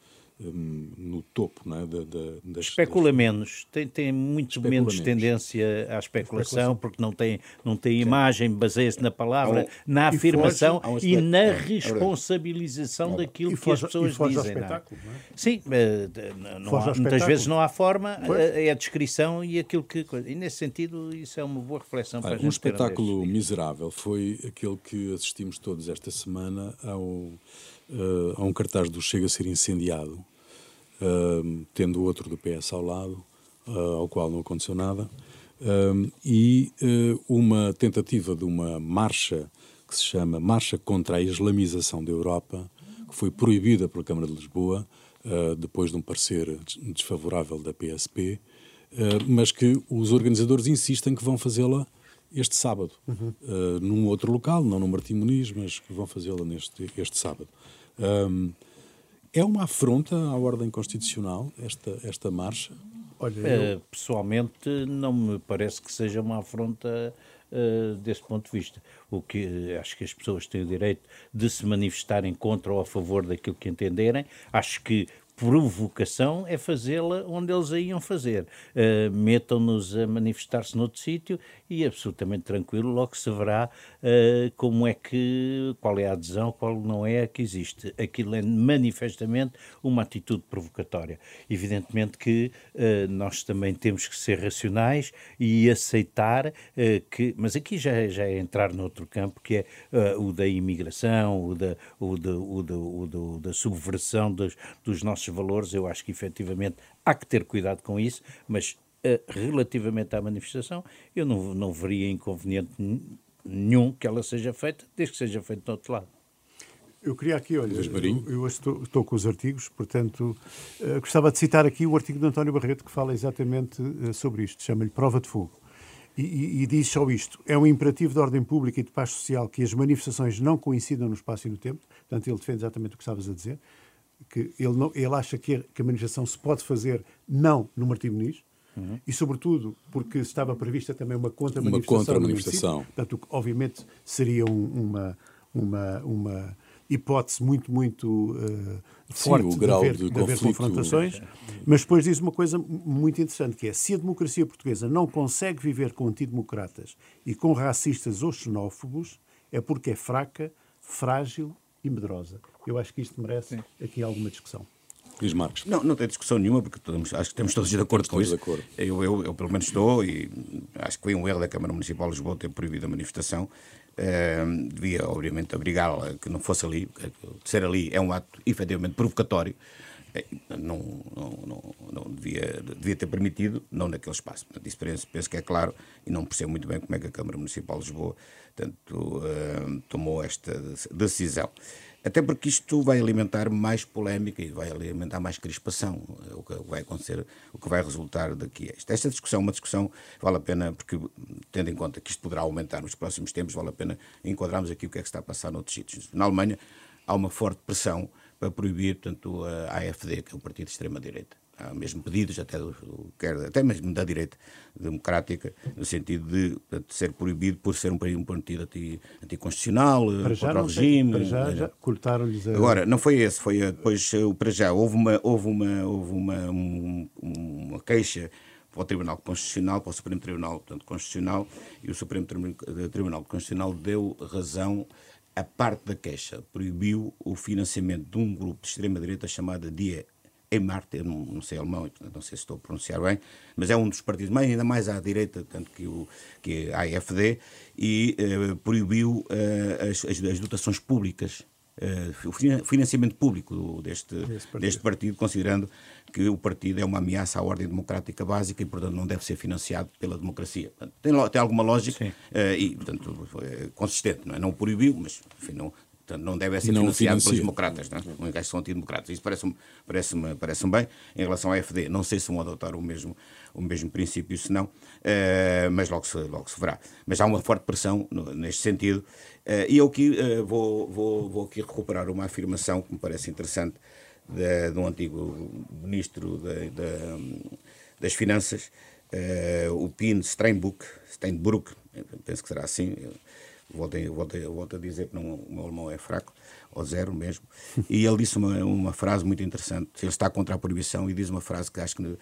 um, no topo não é? da, da, das, Especula das... menos, tem, tem muito Especula menos, menos, tendência à especulação, especulação, porque não tem, não tem imagem, baseia-se na palavra, na afirmação e, e na é, responsabilização é daquilo que as pessoas dizem. Não. É? Sim, não há, muitas vezes não há forma, eh, é a descrição e aquilo que. E nesse sentido, isso é uma boa reflexão para ah, a gente. Um espetáculo miserável foi aquele que assistimos todos esta semana ao, uh, a um cartaz do Chega a ser incendiado uh, tendo outro do PS ao lado, uh, ao qual não aconteceu nada, uh, e uma tentativa de uma marcha que se chama Marcha contra a Islamização da Europa, que foi proibida pela Câmara de Lisboa, depois de um parecer desfavorável da PSP, mas que os organizadores insistem que vão fazê-la este sábado, uhum. uh, num outro local, não no Martim Muniz, mas que vão fazê-la neste este sábado. Um, é uma afronta à ordem constitucional esta, esta marcha? Olha, eh, eu... Pessoalmente, não me parece que seja uma afronta uh, desse ponto de vista. O que acho que as pessoas têm o direito de se manifestarem contra ou a favor daquilo que entenderem. Acho que provocação é fazê-la onde eles a iam fazer. Uh, Metam-nos a manifestar-se noutro sítio e absolutamente tranquilo, logo se verá uh, como é que, qual é a adesão, qual não é a que existe. Aquilo é manifestamente uma atitude provocatória. Evidentemente que uh, nós também temos que ser racionais e aceitar que, mas aqui já, já é entrar noutro campo, que é o da imigração, o da, o da, o da, o da, da subversão dos, dos nossos valores, eu acho que efetivamente há que ter cuidado com isso, mas uh, relativamente à manifestação, eu não, não veria inconveniente nenhum que ela seja feita, desde que seja feita do outro lado. Eu queria aqui, olha, eu, eu estou, estou, com os artigos, portanto, uh, gostava de citar aqui o artigo de António Barreto que fala exatamente uh, sobre isto, chama-lhe Prova de Fogo. E, e, e, diz só isto: é um imperativo de ordem pública e de paz social que as manifestações não coincidam no espaço e no tempo. Portanto, ele defende exatamente o que estavas a dizer que ele, não, ele acha que a, que a manifestação se pode fazer não no Martim Muniz, Uhum. E, sobretudo, porque estava prevista também uma contra-manifestação. Uma contra-manifestação. Portanto, obviamente, seria um, uma, uma, uma hipótese muito, muito uh, forte Sim, de, haver, de, de haver confrontações. Mas depois diz uma coisa muito interessante, que é se a democracia portuguesa não consegue viver com antidemocratas e com racistas ou xenófobos, é porque é fraca, frágil e medrosa. Eu acho que isto merece Sim. aqui alguma discussão. Luís Marcos. Não, não tem discussão nenhuma, porque acho que estamos todos de acordo com isso. Acordo. Eu, eu, eu, pelo menos, estou, e acho que foi um erro da Câmara Municipal de Lisboa ter proibido a manifestação. Uh, devia, obviamente, obrigá-la que não fosse ali. Ser ali é um ato efetivamente provocatório. Eh, não, não, não, não devia, devia ter permitido, não naquele espaço. Isso penso, penso que é claro e não percebo muito bem como é que a Câmara Municipal de Lisboa tanto, uh, tomou esta decisão. Até porque isto vai alimentar mais polémica e vai alimentar mais crispação, o que vai acontecer, o que vai resultar daqui a isto. Esta discussão, uma discussão, vale a pena, porque tendo em conta que isto poderá aumentar nos próximos tempos, vale a pena enquadrarmos aqui o que é que está a passar noutros sítios. Na Alemanha há uma forte pressão para proibir, portanto, a AFD, que é o partido de extrema-direita há mesmo pedidos, até, do, quer, até mesmo da direita democrática, no sentido de, de ser proibido por ser um, um partido anti, anticonstitucional, para contra o regime. Para já, já cortaram-lhes a... Agora, não foi esse, foi depois, para já, houve uma, houve uma, houve uma, um, uma queixa para o Tribunal Constitucional, para o Supremo Tribunal portanto, Constitucional, e o Supremo Tribunal Constitucional deu razão a parte da queixa, proibiu o financiamento de um grupo de extrema-direita chamado DIE, em Marte, eu não, não sei alemão, não sei se estou a pronunciar bem, mas é um dos partidos mais, ainda mais à direita, tanto que, o, que a AFD, e eh, proibiu eh, as, as, dotações públicas, eh, o financiamento público do, deste, partido. deste partido, considerando que o partido é uma ameaça à ordem democrática básica e, portanto, não deve ser financiado pela democracia. Tem, tem alguma lógica e, portanto, é consistente, não é? Não o proibiu, mas, enfim, não, Portanto, não deve ser não financiado financia. pelos democratas, não é? Os são antidemocratas. Isso parece-me parece -me, parece -me bem. Em relação à FD, não sei se vão adotar o mesmo, o mesmo princípio, se não, uh, mas logo se, logo se verá. Mas há uma forte pressão no, neste sentido. Uh, e eu aqui uh, vou, vou, vou aqui recuperar uma afirmação que me parece interessante de, de um antigo ministro de, de, das Finanças, o Pin Steinbuck, Steinbrück, penso que será assim, volto, volto, volto a dizer que não, o meu alemão é fraco, ou zero mesmo, e ele disse uma, uma frase muito interessante. Ele está contra a proibição e diz uma frase que acho que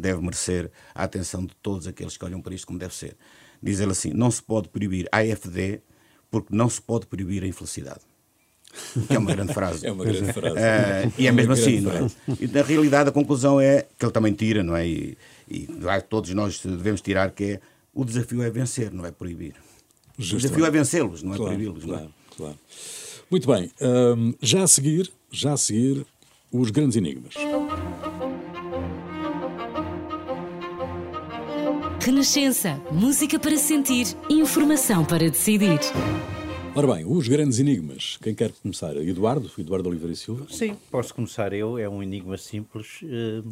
deve merecer a atenção de todos aqueles que olham para isto como deve ser. Diz ele assim: não se pode proibir a AFD porque não se pode proibir a infelicidade. Que é uma grande frase. é uma grande frase. Uh, e é, é mesmo assim, não é? E na realidade a conclusão é que ele também tira, não é? E, e todos nós devemos tirar que é o desafio é vencer, não é proibir. Justamente. O desafio é vencê-los, não é claro, proibi-los. Claro, não é? claro. Muito bem, um, já a seguir, já a seguir, os grandes enigmas. Renascença, música para sentir, informação para decidir. Ora bem, os grandes enigmas. Quem quer começar? Eduardo? Eduardo Oliveira Silva? Sim, posso começar eu. É um enigma simples, uh,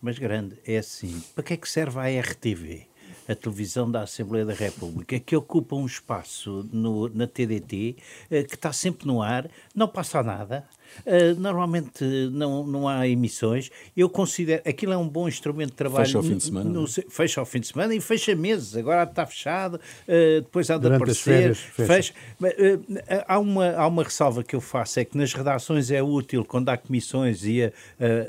mas grande. É assim: para que é que serve a RTV? A televisão da Assembleia da República, que ocupa um espaço no, na TDT, eh, que está sempre no ar, não passa nada, Uh, normalmente não, não há emissões. Eu considero. Aquilo é um bom instrumento de trabalho. Fecha ao fim de semana. No, no, fecha ao fim de semana e fecha meses. Agora está fechado, uh, depois há de Durante aparecer. Férias, fecha. fecha. Uh, há, uma, há uma ressalva que eu faço: é que nas redações é útil quando há comissões e a,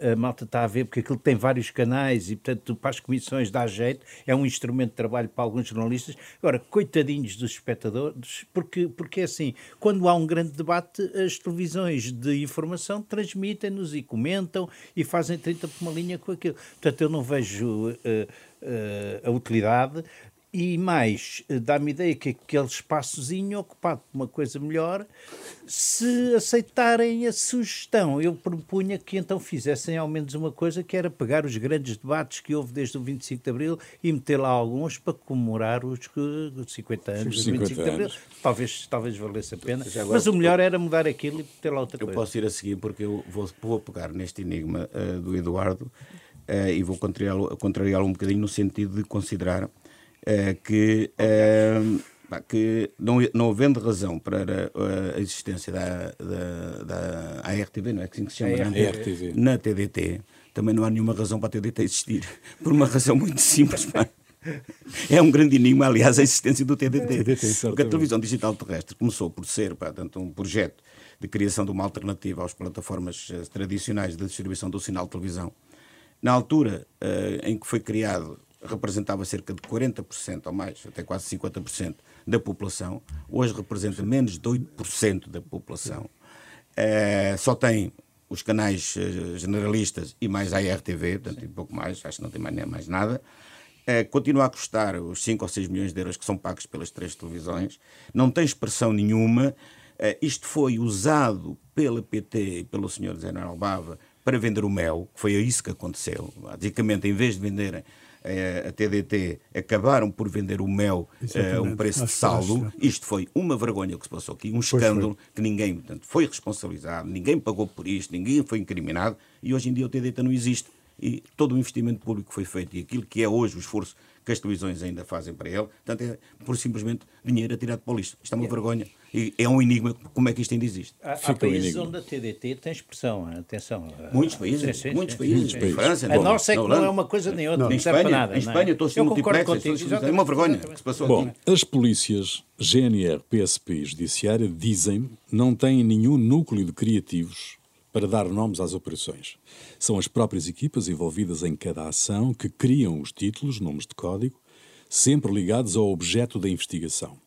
a, a malta está a ver, porque aquilo tem vários canais e, portanto, para as comissões dá jeito. É um instrumento de trabalho para alguns jornalistas. Agora, coitadinhos dos espectadores, porque, porque é assim: quando há um grande debate, as televisões de informação, transmitem-nos e comentam e fazem 30 por uma linha com aquilo. Portanto, eu não vejo uh, uh, a utilidade e mais, eh, dá-me ideia que aquele espaçozinho ocupado por uma coisa melhor, se aceitarem a sugestão, eu propunha que então fizessem ao menos uma coisa que era pegar os grandes debates que houve desde o 25 de Abril e meter lá alguns para comemorar os 50 anos do 25 anos. de Abril. Talvez, talvez valesse a pena, agora, mas o melhor era mudar aquilo e meter lá outra eu coisa. Eu posso ir a seguir porque eu vou, vou pegar neste enigma uh, do Eduardo uh, e vou contrariá-lo contrariá um bocadinho no sentido de considerar que, é, que não, não havendo razão para a existência da, da, da ARTV, não é assim que se chama? ARTV. Na TDT, também não há nenhuma razão para a TDT existir, por uma razão muito simples. É um grande enigma, aliás, a existência do TDT. Porque a televisão digital terrestre começou por ser portanto, um projeto de criação de uma alternativa às plataformas eh, tradicionais de distribuição do sinal de televisão. Na altura uh, em que foi criado representava cerca de 40% ou mais, até quase 50% da população, hoje representa menos de 8% da população. É, só tem os canais eh, generalistas e mais a RTV, portanto, um pouco mais, acho que não tem mais, mais nada. É, continua a custar os 5 ou 6 milhões de euros que são pagos pelas três televisões, não tem expressão nenhuma. É, isto foi usado pela PT e pelo Sr. Zé Albava para vender o mel, foi isso que aconteceu. Basicamente, em vez de venderem a TDT acabaram por vender o mel eh, a um preço de saldo. Isto foi uma vergonha que se passou aqui, um escândalo que ninguém portanto, foi responsabilizado, ninguém pagou por isto, ninguém foi incriminado e hoje em dia o TDT não existe. E todo o investimento público que foi feito e aquilo que é hoje o esforço que as televisões ainda fazem para ele, portanto, é por simplesmente dinheiro atirado para o lixo. Isto é uma é. vergonha. E é um enigma como é que isto ainda existe. Há, há países um onde a TDT tem expressão, atenção. Muitos países, sim, sim, muitos sim, países. Sim, França, a nossa é que não é uma coisa nem outra, não, em Espanha, nada. Em Espanha, é? estou a ser multiplex, é uma vergonha que se passou Bom, aqui. as polícias GNR, PSP e Judiciária dizem não têm nenhum núcleo de criativos para dar nomes às operações. São as próprias equipas envolvidas em cada ação que criam os títulos, nomes de código, sempre ligados ao objeto da investigação.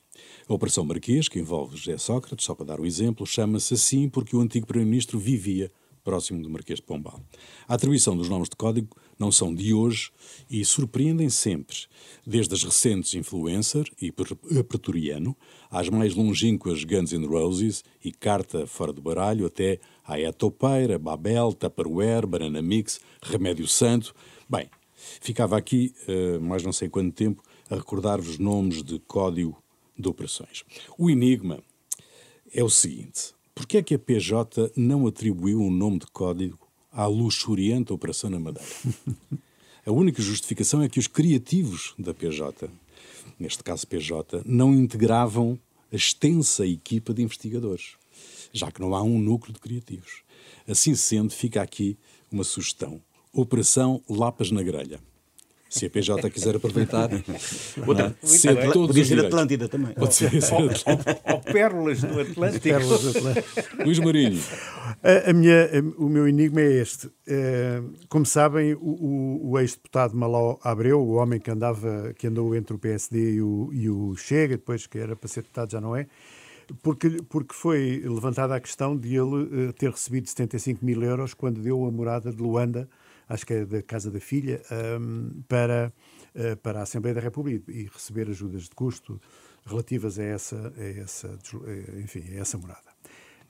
A Operação Marquês, que envolve José Sócrates, só para dar um exemplo, chama-se assim porque o antigo Primeiro-Ministro vivia próximo do Marquês de Pombal. A atribuição dos nomes de código não são de hoje e surpreendem sempre, desde as recentes Influencer e Pretoriano, às mais longínquas Guns N' Roses e Carta Fora do Baralho, até a Etopeira, Babel, Tupperware, Banana Mix, Remédio Santo. Bem, ficava aqui uh, mais não sei quanto tempo a recordar-vos nomes de código de operações. O enigma é o seguinte: por que é que a PJ não atribuiu um nome de código à luxuriante operação na Madeira? A única justificação é que os criativos da PJ, neste caso PJ, não integravam a extensa equipa de investigadores, já que não há um núcleo de criativos. Assim sendo, fica aqui uma sugestão: Operação Lapas na Grelha Se a PJ quiser aproveitar. Outra, é? todos podia ser Atlântida também. Pode ser. Ou, pérolas do Atlântico. Pérolas do Atlântico. Luís Marinho. A, a minha, a, o meu enigma é este. É, como sabem, o, o, o ex-deputado Maló Abreu, o homem que, andava, que andou entre o PSD e o, e o Chega, depois que era para ser deputado, já não é, porque, porque foi levantada a questão de ele uh, ter recebido 75 mil euros quando deu a morada de Luanda, acho que é da casa da filha, um, para, uh, para a Assembleia da República e receber ajudas de custo relativas a essa, a essa, eh, enfim, a essa morada.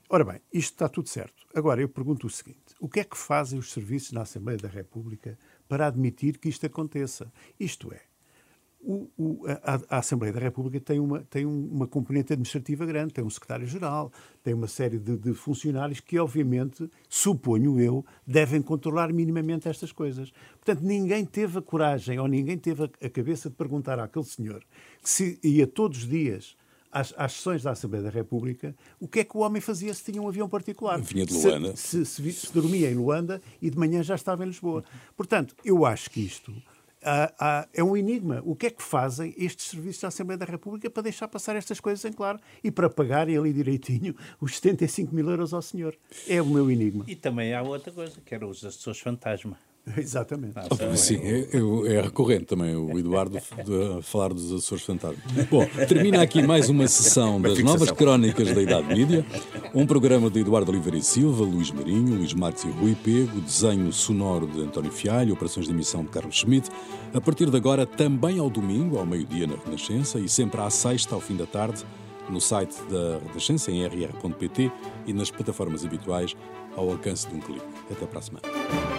Ora bem, isto está tudo certo. Agora, eu pergunto o seguinte: o que é que fazem os serviços na Assembleia da República para admitir que isto aconteça? Isto é, o, o, a, a, Assembleia da República tem uma, tem uma componente administrativa grande, tem um secretário-geral, tem uma série de, de, funcionários que, obviamente, suponho eu, devem controlar minimamente estas coisas. Portanto, ninguém teve a coragem ou ninguém teve a, a cabeça de perguntar àquele senhor que se ia todos os dias às, às, sessões da Assembleia da República, o que é que o homem fazia se tinha um avião particular? Vinha de Luanda. Se, se, se, se dormia em Luanda e de manhã já estava em Lisboa. Portanto, eu acho que isto ah, é um enigma. O que é que fazem estes serviços da Assembleia da República para deixar passar estas coisas em claro e para pagarem ali direitinho os 75 mil euros ao senhor? É o meu enigma. E também há outra coisa, que era os assessores fantasma. Exatamente. Ah, sim, é, é, é, recorrente também o Eduardo de, falar dos Açores Fantasmas. Bom, termina aqui mais uma sessão das novas crónicas da Idade Mídia, um programa de Eduardo Oliveira e Silva, Luís Marinho, Luís Marques e Rui Pego, desenho sonoro de António Fialho, operações de emissão de Carlos Schmidt, a partir de agora também ao domingo, ao meio-dia na Renascença e sempre à sexta, ao fim da tarde, no site da Renascença, em rr.pt e nas plataformas habituais, ao alcance de um clique. Até para a semana.